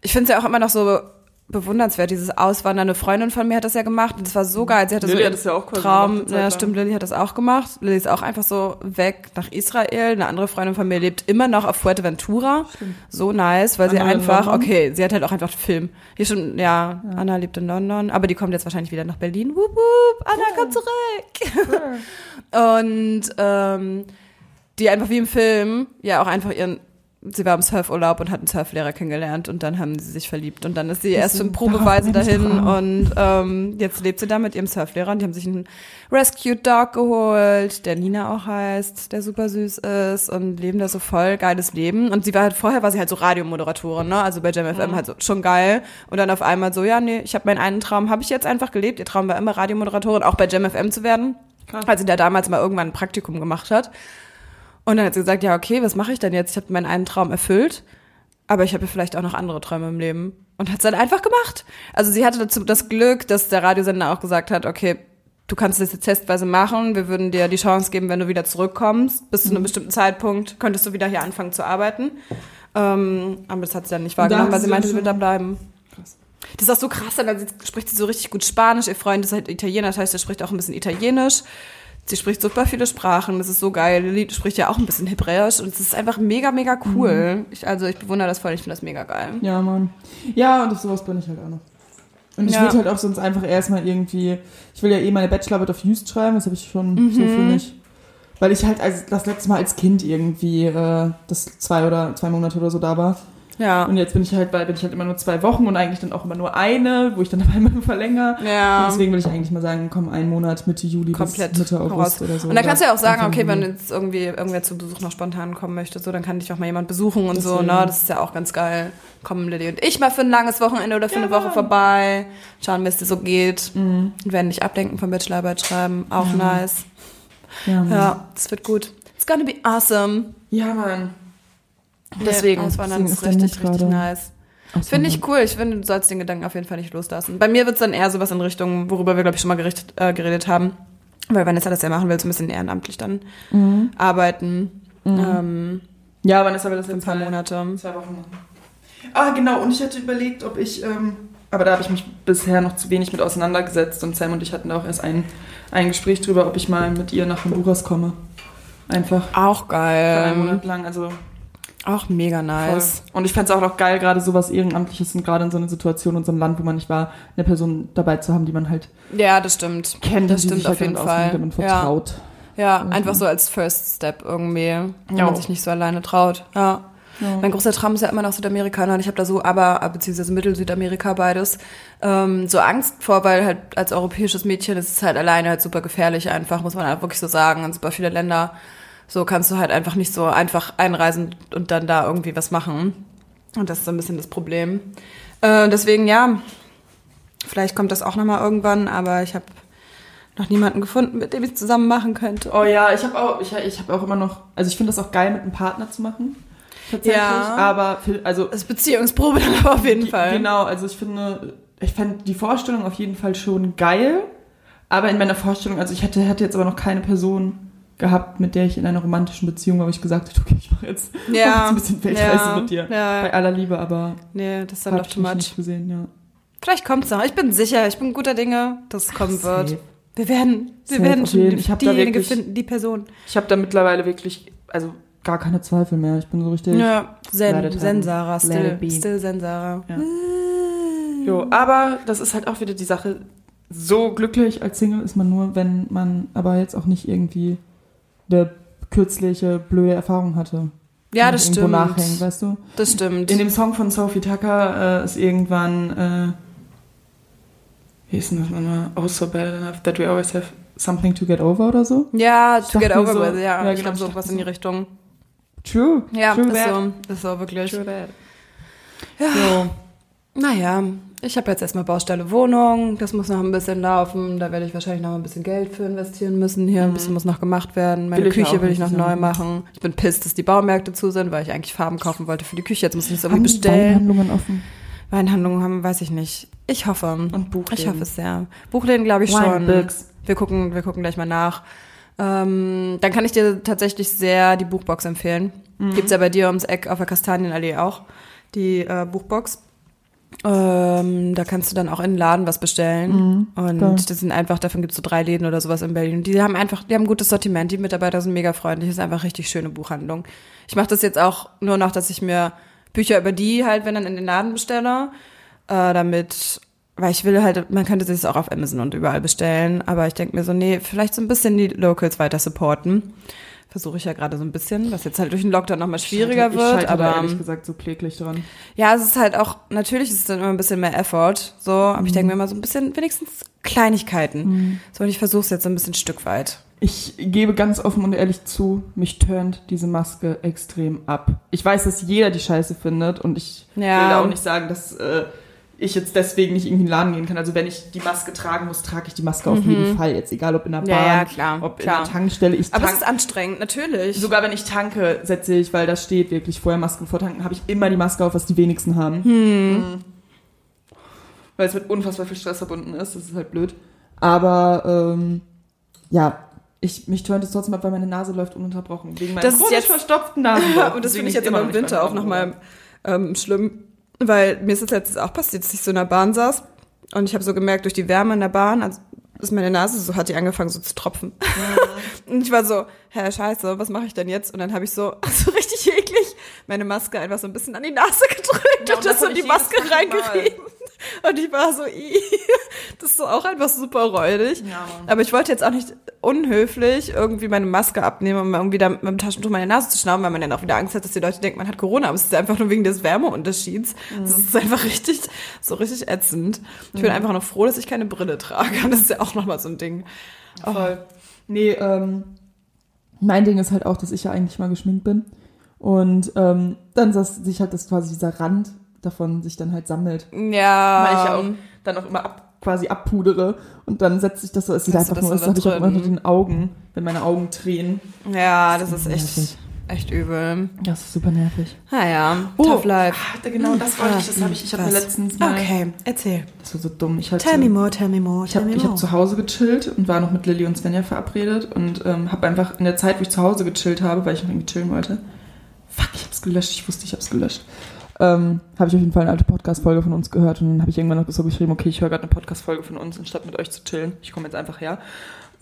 S1: Ich finde es ja auch immer noch so bewundernswert, dieses Auswandern. Eine Freundin von mir hat das ja gemacht und das war so geil. Sie hatte
S2: Lilly
S1: so
S2: hat das ja auch
S1: Traum.
S2: gemacht,
S1: Ja, stimmt, Lilly hat das auch gemacht. Lilly ist auch einfach so weg nach Israel. Eine andere Freundin von mir lebt immer noch auf Fuerteventura. So nice, weil sie
S2: Anna in
S1: einfach, okay, sie hat halt auch einfach Film. Hier schon, ja, Anna lebt in London, aber die kommt jetzt wahrscheinlich wieder nach Berlin. Wup, wup, Anna, komm zurück. Und ähm, die einfach wie im Film ja auch einfach ihren sie war im Surfurlaub und hat einen Surflehrer kennengelernt und dann haben sie sich verliebt und dann ist sie erst für
S2: sind
S1: Probeweise dahin und ähm, jetzt lebt sie da mit ihrem Surflehrer und die haben sich einen Rescue Dog geholt, der Nina auch heißt, der super süß ist und leben da so voll geiles Leben und sie war halt vorher war sie halt so Radiomoderatorin, ne? Also bei JamFM halt so schon geil und dann auf einmal so ja, nee, ich habe meinen einen Traum habe ich jetzt einfach gelebt. Ihr Traum war immer Radiomoderatorin, auch bei JamFM zu werden.
S2: Krass.
S1: Als sie da damals mal irgendwann ein Praktikum gemacht hat. Und dann hat sie gesagt, ja, okay, was mache ich denn jetzt? Ich habe meinen einen Traum erfüllt. aber ich habe ja vielleicht auch noch andere Träume im Leben. Und hat es dann einfach gemacht. Also sie hatte dazu das Glück, dass der Radiosender auch gesagt hat, okay, du kannst das jetzt testweise machen, wir würden dir die Chance geben, wenn du wieder zurückkommst, bis zu einem bestimmten Zeitpunkt könntest du wieder hier anfangen zu arbeiten. Ähm, aber das hat sie dann nicht wahrgenommen, weil
S2: sie
S1: meinte, sie wird da bleiben. Das ist auch so krass, dann spricht sie so richtig gut Spanisch. Ihr Freund ist halt Italiener, das heißt, er spricht auch ein bisschen Italienisch. Sie spricht super viele Sprachen, das ist so geil. Lilly spricht ja auch ein bisschen Hebräisch und es ist einfach mega, mega cool. Ich, also ich bewundere das voll, ich finde das mega geil.
S2: Ja, Mann. Ja, und auf sowas bin ich halt auch noch. Und ich
S1: Ja.
S2: würde halt auch sonst einfach erstmal irgendwie, ich will ja eh meine Bachelorarbeit auf Just schreiben, das habe ich schon so für
S1: Mhm.
S2: mich. Weil ich halt als das letzte Mal als Kind irgendwie äh, das zwei oder zwei Monate oder so da war.
S1: Ja.
S2: Und jetzt bin ich halt, bei bin ich halt immer nur zwei Wochen und eigentlich dann auch immer nur eine, wo ich dann immer nur verlängere.
S1: Ja.
S2: Und deswegen will ich eigentlich mal sagen, komm, einen Monat Mitte Juli
S1: komplett
S2: bis Mitte August
S1: raus.
S2: oder so.
S1: Und dann kannst du ja auch sagen, okay, wenn jetzt irgendwie irgendwer zu Besuch noch spontan kommen möchte, so, dann kann dich auch mal jemand besuchen und so,
S2: Deswegen.
S1: ne? Das ist ja auch ganz geil. Kommen Lilly und ich mal für ein langes Wochenende oder für
S2: Ja,
S1: eine Woche vorbei, schauen, wie es dir so geht.
S2: Mhm.
S1: Und werden dich ablenken vom Bachelorarbeit schreiben. Auch
S2: Ja.
S1: nice.
S2: Ja, Mann.
S1: Ja, das wird gut. It's gonna be awesome.
S2: ja, Mann.
S1: Nee,
S2: Deswegen,
S1: Das war dann
S2: deswegen ist
S1: richtig, richtig
S2: gerade-
S1: nice. Finde ich cool. Ich finde, du sollst den Gedanken auf jeden Fall nicht loslassen. Bei mir wird's dann eher sowas in Richtung, worüber wir, glaube ich, schon mal gerichtet, äh, geredet haben. Weil Vanessa das ja machen will, so ein bisschen ehrenamtlich dann
S2: Mhm.
S1: arbeiten. Ähm,
S2: Ja, wann ist aber das
S1: für ein paar Monate.
S2: Zwei Wochen machen. Ah, genau. Und ich hatte überlegt, ob ich, ähm, aber da habe ich mich bisher noch zu wenig mit auseinandergesetzt. Und Sam und ich hatten da auch erst ein, ein Gespräch drüber, ob ich mal mit ihr nach Honduras komme. Einfach
S1: Auch
S2: für einen
S1: geil.
S2: Monat lang. Also
S1: Auch mega
S2: voll.
S1: nice.
S2: Und ich fände es auch noch geil, gerade sowas Ehrenamtliches und gerade in so einer Situation in so einem Land, wo man nicht war, eine Person dabei zu haben, die man halt
S1: Ja, das stimmt.
S2: kennt,
S1: Das
S2: die
S1: stimmt
S2: sich halt
S1: auf jeden Fall.
S2: der man
S1: Ja.
S2: vertraut.
S1: Ja,
S2: Mhm.
S1: einfach so als First Step irgendwie, wenn
S2: Ja.
S1: man sich nicht so alleine traut. Ja.
S2: Ja.
S1: Mein großer Traum ist ja immer noch Südamerikaner und ich habe da so, aber beziehungsweise Mittel-Südamerika beides, ähm, so Angst vor, weil halt als europäisches Mädchen ist es halt alleine halt super gefährlich einfach, muss man halt wirklich so sagen. In super viele Länder, so kannst du halt einfach nicht so einfach einreisen und dann da irgendwie was machen. Und das ist so ein bisschen das Problem. Äh, deswegen, ja, vielleicht kommt das auch nochmal irgendwann, aber ich habe noch niemanden gefunden, mit dem ich zusammen machen könnte.
S2: Oh ja, ich habe auch, ich, ich habe auch immer noch, also ich finde das auch geil, mit einem Partner zu machen. Tatsächlich.
S1: Ja.
S2: Aber, für, also
S1: Das ist Beziehungsprobe dann aber auf jeden Fall.
S2: Genau, also ich finde, ich fand die Vorstellung auf jeden Fall schon geil, aber in meiner Vorstellung, also ich hätte, hätte jetzt aber noch keine Person gehabt, mit der ich in einer romantischen Beziehung war, wo ich gesagt hätte, okay, ich mache jetzt, mach jetzt
S1: Ja.
S2: ein bisschen Weltreise
S1: ja,
S2: mit dir. Bei
S1: Ja,
S2: aller Liebe, aber
S1: nee, das ist dann doch
S2: ich
S1: too much.
S2: nicht gesehen, ja.
S1: Vielleicht kommt's noch. Ich bin sicher, ich bin guter Dinge, dass es kommen wird.
S2: safe.
S1: Wir werden, wir
S2: Safe,
S1: werden schon
S2: Ich hab da
S1: diejenige
S2: wirklich-
S1: finden, die Person.
S2: Ich habe da mittlerweile wirklich, also gar keine Zweifel mehr. Ich bin so richtig.
S1: Ja, Zen,
S2: Let
S1: still, still Zen Sarah.
S2: Ja. Jo, aber das ist halt auch wieder die Sache. So glücklich als Single ist man nur, wenn man aber jetzt auch nicht irgendwie eine kürzliche blöde Erfahrung hatte.
S1: Ja, das stimmt.
S2: nachhängen, weißt du?
S1: Das stimmt.
S2: In dem Song von Sophie Tucker äh, ist irgendwann, äh, wie ist denn das nochmal? Oh, so bad enough that we always have something to get over oder so?
S1: ja, to get over
S2: so-
S1: with, ja.
S2: ja,
S1: ich
S2: genau,
S1: glaube,
S2: ich
S1: so in die. Richtung.
S2: True.
S1: Ja,
S2: True
S1: ist
S2: that.
S1: so. Ist so wirklich.
S2: True that.
S1: Ja.
S2: So.
S1: Naja, ich habe jetzt erstmal Baustelle Wohnung, das muss noch ein bisschen laufen, da werde ich wahrscheinlich noch ein bisschen Geld für investieren müssen. Hier ein bisschen muss noch gemacht werden. Meine
S2: Will
S1: Küche will ich noch neu machen. Ich bin pisst, dass die Baumärkte zu sind, weil ich eigentlich Farben kaufen wollte für die Küche. Jetzt muss ich das
S2: Haben
S1: irgendwie bestellen.
S2: Weinhandlungen offen?
S1: Weinhandlungen haben, weiß ich nicht. Ich hoffe.
S2: Und Buchläden.
S1: Ich hoffe es sehr. Buchläden glaube ich
S2: Wine
S1: schon.
S2: Books.
S1: Wir gucken, wir gucken gleich mal nach. Ähm, dann kann ich dir tatsächlich sehr die Buchbox empfehlen.
S2: Mhm.
S1: Gibt's ja bei dir ums Eck auf der Kastanienallee auch, die äh, Buchbox. Ähm, da kannst du dann auch in den Laden was bestellen. Und
S2: Mhm. geil.
S1: das sind einfach, davon gibt's so drei Läden oder sowas in Berlin. Die haben einfach, die haben ein gutes Sortiment, die Mitarbeiter sind mega freundlich, das ist einfach richtig schöne Buchhandlung. Ich mache das jetzt auch nur noch, dass ich mir Bücher über die halt, wenn dann in den Laden bestelle, äh, damit, weil ich will halt, man könnte sich das auch auf Amazon und überall bestellen, aber ich denke mir so, nee, vielleicht so ein bisschen die Locals weiter supporten. Versuche ich ja gerade so ein bisschen, was jetzt halt durch den Lockdown nochmal schwieriger
S2: ich
S1: wird,
S2: scheitere da
S1: aber
S2: ehrlich gesagt so kläglich dran.
S1: ja, es ist halt auch, natürlich ist es dann immer ein bisschen mehr Effort, so, aber ich
S2: Mhm.
S1: denke mir immer so ein bisschen, wenigstens Kleinigkeiten. So, und ich versuche es jetzt so ein bisschen Stück weit.
S2: Ich gebe ganz offen und ehrlich zu, mich turnt diese Maske extrem ab. Ich weiß, dass jeder die Scheiße findet und ich
S1: Ja.
S2: will da auch nicht sagen, dass äh, ich jetzt deswegen nicht irgendwie in den Laden gehen kann. Also wenn ich die Maske tragen muss, trage ich die Maske auf jeden Fall. Jetzt egal ob in der Bahn,
S1: Mhm. Ja, ja, klar,
S2: ob
S1: klar.
S2: in der Tankstelle. Ich
S1: Aber es
S2: tank-
S1: ist anstrengend, natürlich.
S2: Sogar wenn ich tanke, setze ich, weil da steht wirklich vorher Maske vor tanken, habe ich immer die Maske auf, was die wenigsten haben.
S1: Hm.
S2: Mhm. Weil es mit unfassbar viel Stress verbunden ist, das ist halt blöd. Aber ähm, ja, ich, mich turnt es trotzdem ab, weil meine Nase läuft ununterbrochen. Wegen meinem
S1: Das ist jetzt-
S2: verstopften Nasenloch.
S1: Und das finde ich jetzt
S2: immer
S1: im Winter auch nochmal ähm, schlimm, weil mir ist das letztes auch passiert, dass ich so in der Bahn saß und ich habe so gemerkt, durch die Wärme in der Bahn, also ist meine Nase so, hat die angefangen so zu tropfen. und ich war so, hä, scheiße, was mache ich denn jetzt? Und dann habe ich so, so richtig eklig, meine Maske einfach so ein bisschen an die Nase gedrückt
S2: Ja,
S1: und
S2: und
S1: das so in die Maske
S2: fucking Mal.
S1: Und ich war so, i, das ist so auch einfach super räudig.
S2: Ja.
S1: Aber ich wollte jetzt auch nicht unhöflich irgendwie meine Maske abnehmen, um irgendwie da mit dem Taschentuch meine Nase zu schnauben, weil man dann auch wieder Angst hat, dass die Leute denken, man hat Corona. Aber es ist einfach nur wegen des Wärmeunterschieds. Das ist einfach richtig, so richtig ätzend. Ich bin einfach noch froh, dass ich keine Brille trage. Das ist ja auch nochmal so ein Ding.
S2: Voll. Nee, ähm, mein Ding ist halt auch, dass ich ja eigentlich mal geschminkt bin. Und ähm, dann dass sich halt das quasi dieser Rand davon sich dann halt sammelt.
S1: Ja.
S2: Weil ich ja auch dann auch immer ab, quasi abpudere und dann setzt sich das so, es sieht einfach
S1: das
S2: nur, das habe ich auch immer nur
S1: drin?
S2: den Augen, wenn meine Augen tränen.
S1: Ja, das ist
S2: nervig.
S1: echt, echt übel.
S2: Das ist super nervig.
S1: Naja,
S2: Oh,
S1: tough life.
S2: Ah, genau, das wollte ich, das habe ich, ich habe mir
S1: Was?
S2: letztens mal,
S1: Okay, erzähl.
S2: das war so dumm, ich hatte,
S1: Tell me more, tell me more,
S2: ich habe ich hab zu Hause gechillt und war noch mit Lilly und Svenja verabredet und ähm, habe einfach in der Zeit, wo ich zu Hause gechillt habe, weil ich noch irgendwie chillen wollte, fuck, ich hab's gelöscht, ich wusste, ich hab's gelöscht, ähm, habe ich auf jeden Fall eine alte Podcast-Folge von uns gehört und dann habe ich irgendwann noch so geschrieben, okay, ich höre gerade eine Podcast-Folge von uns, anstatt mit euch zu chillen. Ich komme jetzt einfach her.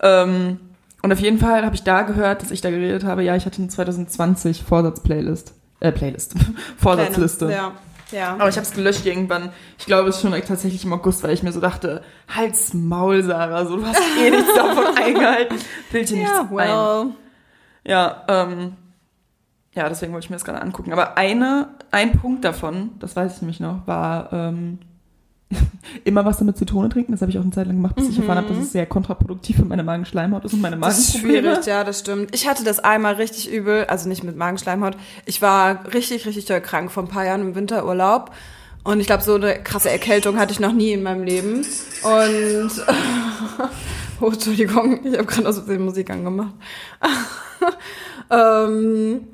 S2: Ähm, und auf jeden Fall habe ich da gehört, dass ich da geredet habe, ja, ich hatte eine 2020 Vorsatz-Playlist. Äh, Playlist. Vorsatzliste.
S1: Ja, ja.
S2: Aber ich habe es gelöscht irgendwann. Ich glaube, es ist schon tatsächlich im August, weil ich mir so dachte, halt's Maul, Sarah, so, du hast eh nichts davon eingehalten. Bild dir nichts
S1: Ja,
S2: ein.
S1: well.
S2: Ja, ähm, ja, deswegen wollte ich mir das gerade angucken. Aber eine, ein Punkt davon, das weiß ich nämlich noch, war ähm, immer was mit Zitrone trinken. Das habe ich auch eine Zeit lang gemacht, bis ich erfahren habe, dass es sehr kontraproduktiv für meine Magenschleimhaut ist und meine
S1: Das ist
S2: Magenprobleme.
S1: schwierig, ja, das stimmt. Ich hatte das einmal richtig übel, also nicht mit Magenschleimhaut. Ich war richtig, richtig doll krank vor ein paar Jahren im Winterurlaub. Und ich glaube, so eine krasse Erkältung hatte ich noch nie in meinem Leben. Und oh, Entschuldigung, ich habe gerade aus Versehen Musik angemacht. ähm,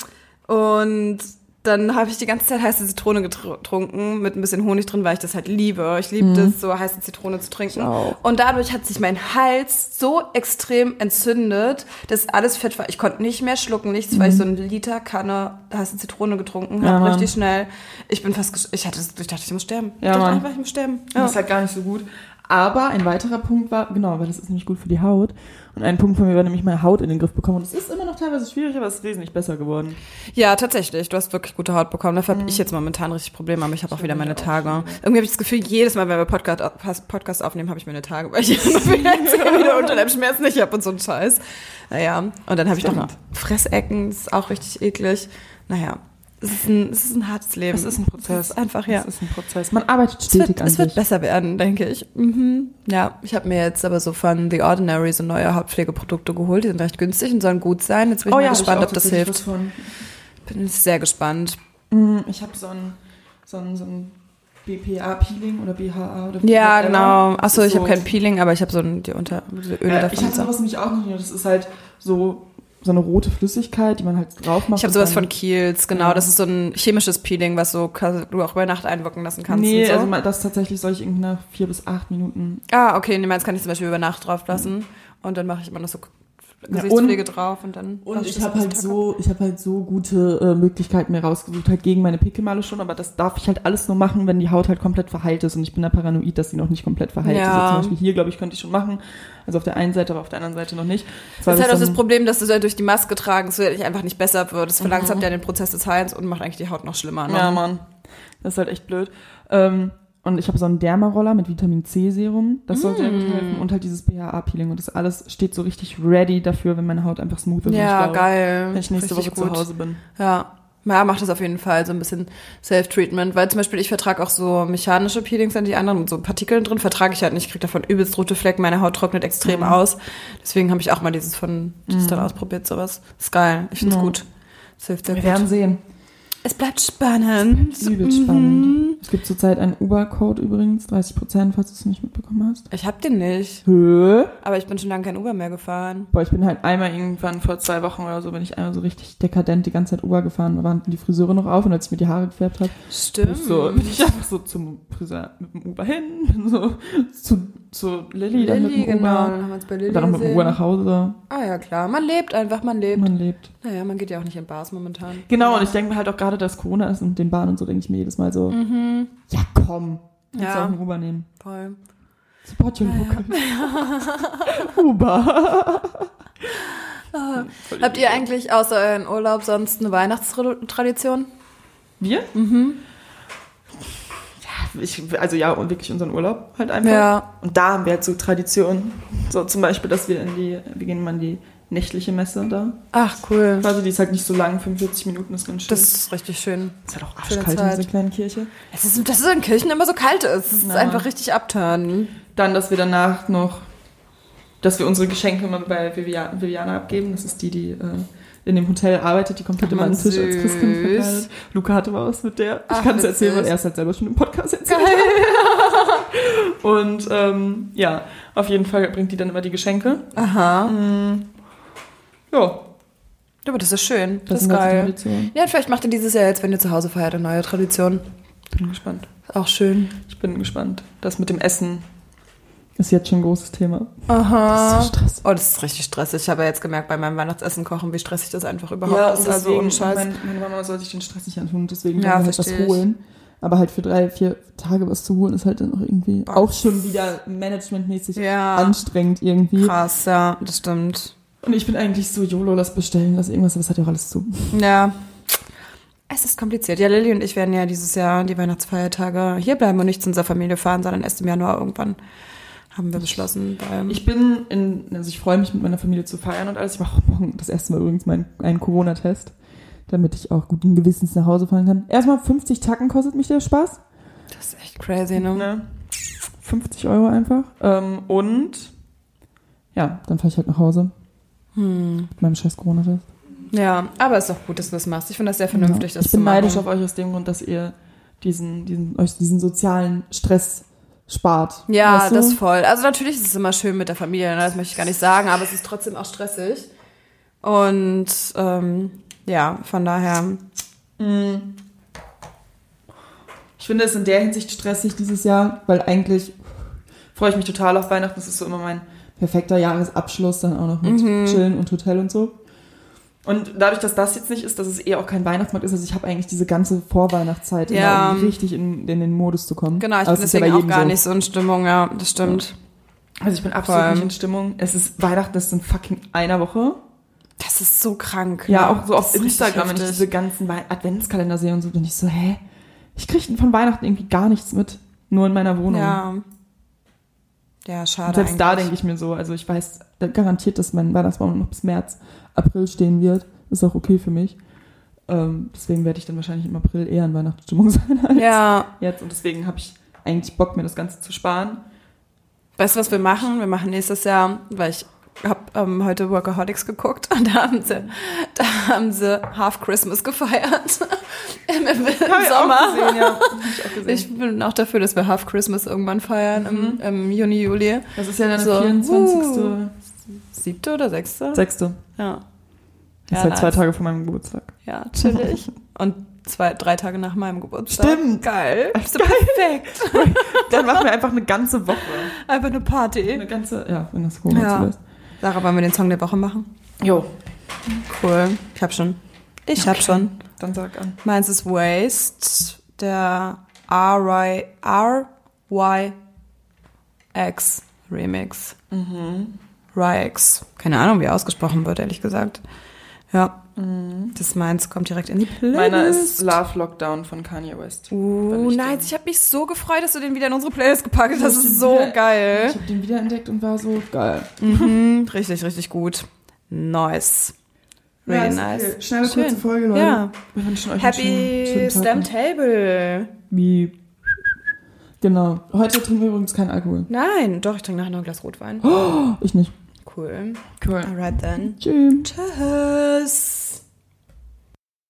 S1: und dann habe ich die ganze Zeit heiße Zitrone getr- getrunken mit ein bisschen Honig drin, weil ich das halt liebe. Ich liebe das, so heiße Zitrone zu trinken. Und dadurch hat sich mein Hals so extrem entzündet, dass alles fett war. Ich konnte nicht mehr schlucken, nichts, weil ich so eine Liter Kanne heiße Zitrone getrunken
S2: Ja,
S1: habe,
S2: Mann.
S1: richtig schnell. Ich bin fast, ich hatte, ich dachte, ich muss sterben.
S2: Ja,
S1: ich dachte
S2: Mann.
S1: einfach, ich muss sterben.
S2: Das
S1: Ja.
S2: ist halt gar nicht so gut. Aber ein weiterer Punkt war, genau, weil das ist nämlich gut für die Haut. Und ein Punkt von mir war nämlich meine Haut in den Griff bekommen. Und es ist immer noch teilweise schwierig, aber es ist wesentlich besser geworden.
S1: ja, tatsächlich. Du hast wirklich gute Haut bekommen. Dafür
S2: Mhm.
S1: habe ich jetzt momentan richtig Probleme, aber ich habe auch wieder meine Tage. Irgendwie habe ich das Gefühl, jedes Mal, wenn wir Podcast, Podcast aufnehmen, habe ich meine Tage, weil ich immer wieder, wieder unter dem Schmerz nicht habe und so ein Scheiß. Naja, und dann habe ich noch. Fressecken, das ist auch richtig eklig. Naja, es ist ein, es ist ein hartes Leben.
S2: Es ist ein Prozess.
S1: Es ist einfach, ja.
S2: Es ist ein Prozess. Man arbeitet
S1: Es
S2: stetig
S1: wird,
S2: an
S1: es wird
S2: sich.
S1: besser werden, denke ich. Mhm. Ja, ich habe mir jetzt aber so von The Ordinary so neue Hautpflegeprodukte geholt. Die sind recht günstig und sollen gut sein. Jetzt bin ich mal
S2: Oh ich
S1: gespannt,
S2: auch
S1: ob das hilft.
S2: von.
S1: Bin sehr gespannt.
S2: Mm, Ich habe so ein, so ein, so ein BPA-Peeling oder BHA oder
S1: Ja, genau. Achso, ich
S2: ist
S1: habe kein Peeling, aber ich habe so ein, die unter diese Öle
S2: Äh,
S1: davon.
S2: ich habe sowas nämlich auch noch nicht. Das ist halt so, so eine rote Flüssigkeit, die man halt drauf macht.
S1: ich habe sowas von Kiehl's, genau.
S2: Ja.
S1: Das ist so ein chemisches Peeling, was so du auch über Nacht einwirken lassen kannst.
S2: Nee,
S1: so.
S2: also mal- das tatsächlich soll ich irgendwie nach vier bis acht Minuten
S1: ah, okay, nee, meins kann ich zum Beispiel über Nacht drauf lassen. Und dann mache ich immer noch so Gesichtspflege drauf und dann.
S2: Und ich
S1: das
S2: habe halt so, ich habe halt so gute äh, Möglichkeiten mir rausgesucht, halt gegen meine Pickelmale schon, aber das darf ich halt alles nur machen, wenn die Haut halt komplett verheilt ist und ich bin da paranoid, dass sie noch nicht komplett verheilt ist.
S1: Ja.
S2: Also zum Beispiel hier, glaube ich, könnte ich schon machen. Also auf der einen Seite, aber auf der anderen Seite noch nicht.
S1: Das ist halt auch das Problem, dass du halt durch die Maske tragen, es wird einfach nicht besser wird. Es verlangsamt
S2: Mhm.
S1: ja den Prozess des Heilens und macht eigentlich die Haut noch schlimmer. Ne?
S2: Ja, Mann. Das ist halt echt blöd. Ähm, und ich habe so einen Dermaroller mit Vitamin C Serum. Das soll sehr
S1: Mm.
S2: gut helfen. Und halt dieses BHA-Peeling. Und das alles steht so richtig ready dafür, wenn meine Haut einfach smooth ist.
S1: Ja,
S2: ich
S1: geil.
S2: Wenn ich nächste
S1: Richtig
S2: Woche zu Hause bin.
S1: Ja. Ja, macht das auf jeden Fall so ein bisschen Self-Treatment, weil zum Beispiel ich vertrage auch so mechanische Peelings an die anderen und so Partikeln drin vertrage ich halt nicht, ich kriege davon übelst rote Flecken, meine Haut trocknet extrem
S2: Mhm.
S1: aus. Deswegen habe ich auch mal dieses von Tristan ausprobiert, sowas. Ist geil, ich find's
S2: Ja.
S1: gut. Das hilft sehr
S2: Wir
S1: gut.
S2: werden sehen.
S1: Es bleibt spannend.
S2: Übelst spannend. Es gibt zurzeit einen Uber-Code übrigens, 30 Prozent, falls du es nicht mitbekommen hast.
S1: Ich hab den nicht.
S2: Hö?
S1: Aber ich bin schon lange kein Uber mehr gefahren.
S2: Boah, ich bin halt einmal irgendwann vor zwei Wochen oder so, bin ich einmal so richtig dekadent die ganze Zeit Uber gefahren. Da waren die Friseure noch auf und als ich mir die Haare gefärbt habe,
S1: Stimmt.
S2: so, bin ich einfach so zum Friseur mit dem Uber hin, bin so zu, zu Lilly, dann mit dem
S1: genau.
S2: Uber.
S1: Dann haben wir uns bei Lilly
S2: dann mit dem. Uber nach Hause.
S1: Ah ja, klar. Man lebt einfach, man lebt.
S2: Man lebt.
S1: Naja, man geht ja auch nicht in Bars momentan.
S2: Genau, und ich denke mir halt auch gerade, dass Corona ist und den Bahn und so, denke ich mir jedes Mal so,
S1: Mhm.
S2: ja komm, kannst
S1: Ja.
S2: auch einen Uber nehmen.
S1: Voll.
S2: Support your local. Uber.
S1: Habt ihr eigentlich außer euren Urlaub sonst eine Weihnachtstradition?
S2: Wir?
S1: Mhm.
S2: Ich, also ja, und wirklich unseren Urlaub halt einfach.
S1: Ja.
S2: Und da haben wir halt so Traditionen. So zum Beispiel, dass wir in die, wir gehen mal in die nächtliche Messe da.
S1: Ach, cool.
S2: Quasi, die ist halt nicht so lang, 45 Minuten ist ganz schön.
S1: Das ist richtig schön.
S2: ist halt auch arschkalt in dieser kleinen Kirche.
S1: Es ist, dass es in Kirchen immer so kalt ist. Es ist
S2: Ja.
S1: einfach richtig abturnen.
S2: Dann, dass wir danach noch, dass wir unsere Geschenke immer bei Viviana, Viviana abgeben. Das ist die, die äh, in dem Hotel arbeitet. Die kommt halt immer an den Tisch als. Christkind verkleidet. Luca hatte mal was mit der. Ich kann es erzählen, weil er es halt selber schon im Podcast erzählt Und ähm, ja, auf jeden Fall bringt die dann immer die Geschenke.
S1: Aha.
S2: Mm, ja,
S1: Ja, aber das ist schön. Das,
S2: das,
S1: ist geil. Ja, und vielleicht macht ihr dieses Jahr jetzt, wenn ihr zu Hause feiert, eine neue Tradition.
S2: Bin gespannt.
S1: Auch schön.
S2: Ich bin gespannt. Das mit dem Essen ist jetzt schon ein großes Thema.
S1: Aha.
S2: Das ist so stressig.
S1: Oh, das ist richtig stressig. Ich habe ja jetzt gemerkt bei meinem Weihnachtsessen kochen, wie stressig das einfach überhaupt
S2: Ja,
S1: ist. Also
S2: deswegen,
S1: ohne Scheiß.
S2: Mein, meine Mama soll sich den Stress nicht antun, deswegen
S1: Ja,
S2: wir halt was holen. Aber halt für drei, vier Tage was zu holen, ist halt dann auch irgendwie
S1: Boah.
S2: auch schon wieder managementmäßig
S1: ja.
S2: anstrengend irgendwie.
S1: Krass, ja, das stimmt.
S2: Und ich bin eigentlich so, YOLO, lass bestellen, lass irgendwas, aber es hat ja auch alles zu.
S1: Ja. Es ist kompliziert. Ja, Lilly und ich werden ja dieses Jahr die Weihnachtsfeiertage hier bleiben und nicht zu unserer Familie fahren, sondern erst im Januar irgendwann. Haben wir beschlossen.
S2: Ich bin in, also ich freue mich mit meiner Familie zu feiern und alles. Ich mache morgen das erste Mal übrigens meinen, einen Corona-Test, damit ich auch guten Gewissens nach Hause fahren kann. Erstmal 50 Tacken kostet mich der Spaß.
S1: das ist echt crazy, ne?
S2: Ne? 50 Euro einfach. Ähm, und ja, dann fahre ich halt nach Hause
S1: Hm.
S2: mit meinem scheiß Corona-Test.
S1: Ja, aber ist doch gut, dass du das machst. Ich finde das sehr vernünftig,
S2: Ja.
S1: das
S2: Ich bin neidisch auf euch aus dem Grund, dass ihr diesen, diesen, euch diesen sozialen Stress spart.
S1: Ja,
S2: Weißt du?
S1: das voll. Also natürlich ist es immer schön mit der Familie, ne? das möchte ich gar nicht sagen, aber es ist trotzdem auch stressig. Und ähm, ja, von daher.
S2: Mm. Ich finde es in der Hinsicht stressig dieses Jahr, weil eigentlich freue ich mich total auf Weihnachten. Das ist so immer mein perfekter Jahresabschluss, dann auch noch mit
S1: Mhm.
S2: Chillen und Hotel und so. Und dadurch, dass das jetzt nicht ist, dass es eher auch kein Weihnachtsmarkt ist, also ich habe eigentlich diese ganze Vorweihnachtszeit,
S1: Ja.
S2: um richtig in, in den Modus zu kommen.
S1: Genau, ich
S2: Aber
S1: bin
S2: ist ja
S1: deswegen
S2: bei
S1: auch gar
S2: so.
S1: nicht so in Stimmung, ja, das stimmt.
S2: Also ich bin absolut
S1: Voll.
S2: nicht in Stimmung. Es ist Weihnachten, das ist in fucking einer Woche.
S1: Das ist so krank.
S2: Ja,
S1: ne?
S2: auch so auf Instagram, wenn ich diese ganzen Adventskalender sehe und so, bin ich so, hä? Ich kriege von Weihnachten irgendwie gar nichts mit. Nur in meiner Wohnung.
S1: Ja. Ja, schade.
S2: Und selbst da
S1: eigentlich.
S2: denke ich mir so, also ich weiß da garantiert, dass mein Weihnachtsbaum noch bis März, April stehen wird. Ist auch okay für mich. Ähm, deswegen werde ich dann wahrscheinlich im April eher in Weihnachtsstimmung sein als
S1: Ja,
S2: jetzt. Und deswegen habe ich eigentlich Bock, mir das Ganze zu sparen.
S1: weißt du, was wir machen? Wir machen nächstes Jahr, weil ich habe ähm, heute Workaholics geguckt und da haben sie, da haben sie Half Christmas gefeiert im, im,
S2: Hab
S1: Sommer.
S2: Gesehen, ja. Hab ich.
S1: Ich bin auch dafür, dass wir Half Christmas irgendwann feiern im, im Juni, Juli.
S2: das ist ja dann
S1: So,
S2: der 24.
S1: uh. Siebte oder sechste?
S2: Sechste.
S1: Ja.
S2: Das
S1: Ja,
S2: ist halt zwei. Tage vor meinem Geburtstag.
S1: Ja, chillig. Und zwei, drei Tage nach meinem Geburtstag.
S2: Stimmt.
S1: Geil. Bist du perfekt.
S2: Dann machen wir einfach eine ganze Woche.
S1: Einfach eine Party.
S2: Eine ganze, ja, wenn das Corona
S1: Ja.
S2: zulässt.
S1: Sarah, wollen wir den Song der Woche machen?
S2: Jo,
S1: Cool. Ich hab schon. Ich hab schon.
S2: dann sag an.
S1: Meins ist Waste, der R-Y, R-Y-X Remix.
S2: Mhm.
S1: Ryx. Keine Ahnung, wie er ausgesprochen wird, ehrlich gesagt. Ja. Das ist meins, kommt direkt in die Playlist.
S2: Meiner ist Love Lockdown von Kanye West.
S1: Uh,
S2: ich
S1: nice.
S2: den-
S1: Ich habe mich so gefreut, dass du den wieder in unsere Playlist gepackt hast. Das
S2: Ich
S1: ist so
S2: wieder-
S1: geil.
S2: Ich habe den wiederentdeckt und war so geil.
S1: Mhm, richtig, richtig gut. Nice. Really
S2: ist
S1: nice.
S2: okay. Schnelle,
S1: Schön.
S2: kurze Folge, Leute.
S1: Ja.
S2: Wir wünschen euch einen schönen,
S1: Happy
S2: schönen Tag.
S1: Slam
S2: noch.
S1: Table.
S2: Wie. Genau. Heute trinken wir übrigens keinen Alkohol.
S1: Nein, doch, ich trinke nachher noch ein Glas Rotwein.
S2: Ich nicht.
S1: Cool.
S2: Cool.
S1: Alright then.
S2: Tschüss.
S1: Tschüss.